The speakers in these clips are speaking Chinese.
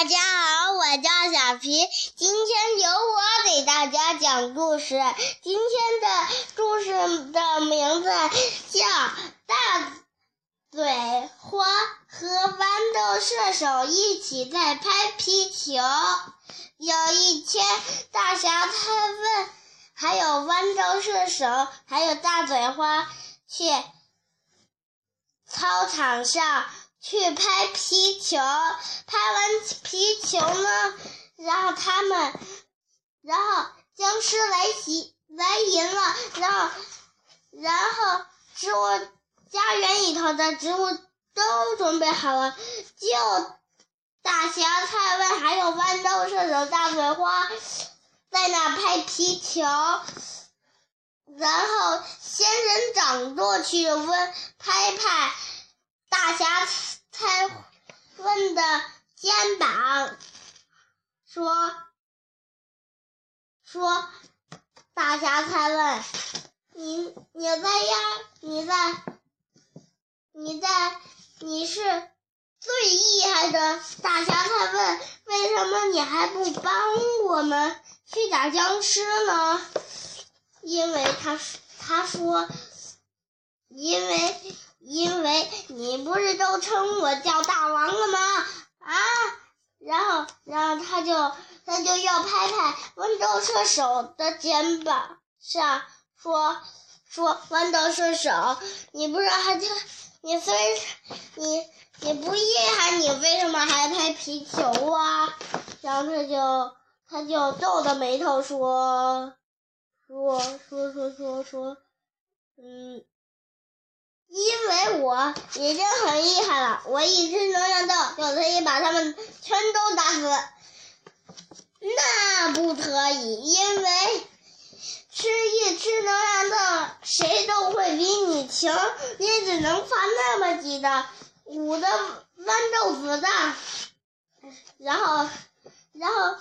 大家好，我叫小皮，今天由我给大家讲故事。今天的故事的名字叫《大嘴花和豌豆射手一起在拍皮球》。有一天，大侠他问，还有豌豆射手，还有大嘴花去操场上。去拍皮球，皮球呢，然后他们，然后僵尸来袭来迎了，然后，然后植物家园里头的植物都准备好了，就大侠蔡问还有豌豆射手大嘴花在那拍皮球，然后仙人掌过去问拍拍。大侠蔡问的肩膀说：“说，大侠才问你，你在呀？你在？你在？你是最厉害的大侠。才问，为什么你还不帮我们去打僵尸呢？因为他他说，因为。”因为你不是都称我叫大王了吗？然后，他就他就要拍拍豌豆射手的肩膀上，说说豌豆射手，你不是还就你虽你你不厉害，你为什么还拍皮球啊？然后他就他就皱着眉头说说说说说说，嗯。因为我已经很厉害了，我一直能让到全都打死。那不可以，因为吃一吃能量豆，谁都会比你强。你只能发那么几的五的豌豆子弹。然后，然后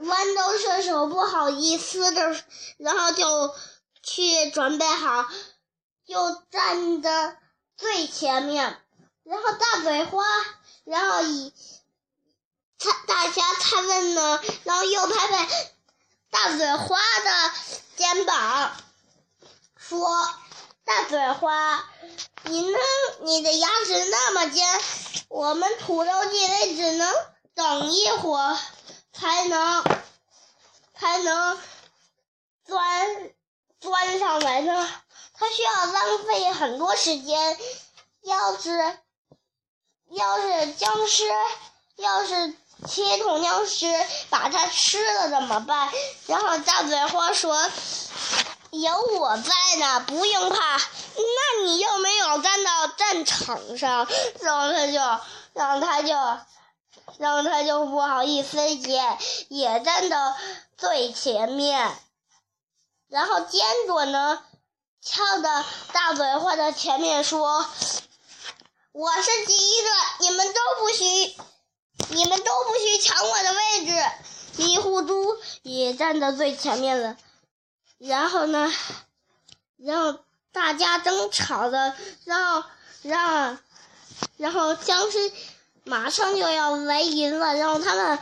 豌豆射手不好意思的，然后就去准备好。就站的最前面，然后大嘴花，然后以他大侠他问呢，然后又拍拍大嘴花的肩膀，说：“大嘴花，你那你的牙齿那么尖，我们土豆地雷只能等一会儿才能才能钻钻上来呢。”他需要浪费很多时间，要是要是僵尸，要是铁桶僵尸把它吃了怎么办？然后大嘴花说：“有我在呢，不用怕。”那你又没有站到战场上，然后他就，然后他就，然后他就不好意思，也也站到最前面，然后坚果呢？翘的大嘴花在前面说：“我是第一个，你们都不许，你们都不许抢我的位置。”迷糊猪也站在最前面了。然后呢，然后大家争吵的，然后，然后，僵尸马上就要来临了。然后他们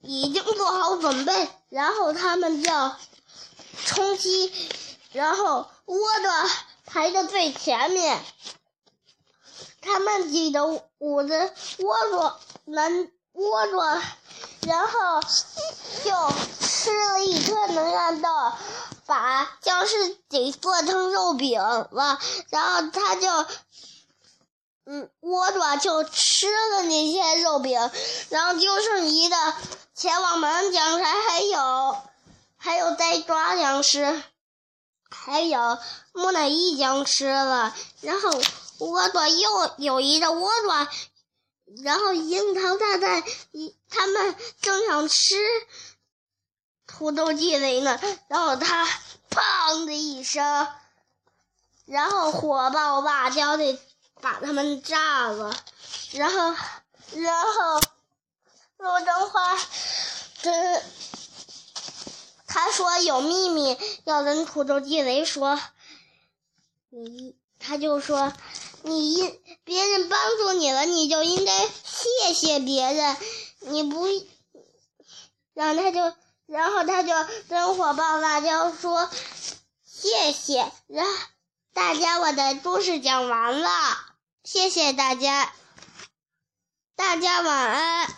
已经做好准备，然后他们就要冲击。然后窝的排在最前面，他们挤的五的窝着能窝着，然后就吃了一颗能量豆，把僵尸给做成肉饼了。然后他就嗯窝着就吃了那些肉饼，然后就剩一个前往门将才还有还有在抓僵尸。还有木乃伊僵尸了，然后倭瓜又有一个倭瓜，然后樱桃大战，一他们正想吃土豆地雷呢，然后他砰的一声，然后火爆辣椒的把他们炸了，然后然后陆正花这。他说有秘密要跟土豆地雷说，你他就说你应别人帮助你了，你就应该谢谢别人。你不，然后他就，然后他就跟火爆辣椒说谢谢，然后大家我的故事讲完了，谢谢大家，大家晚安。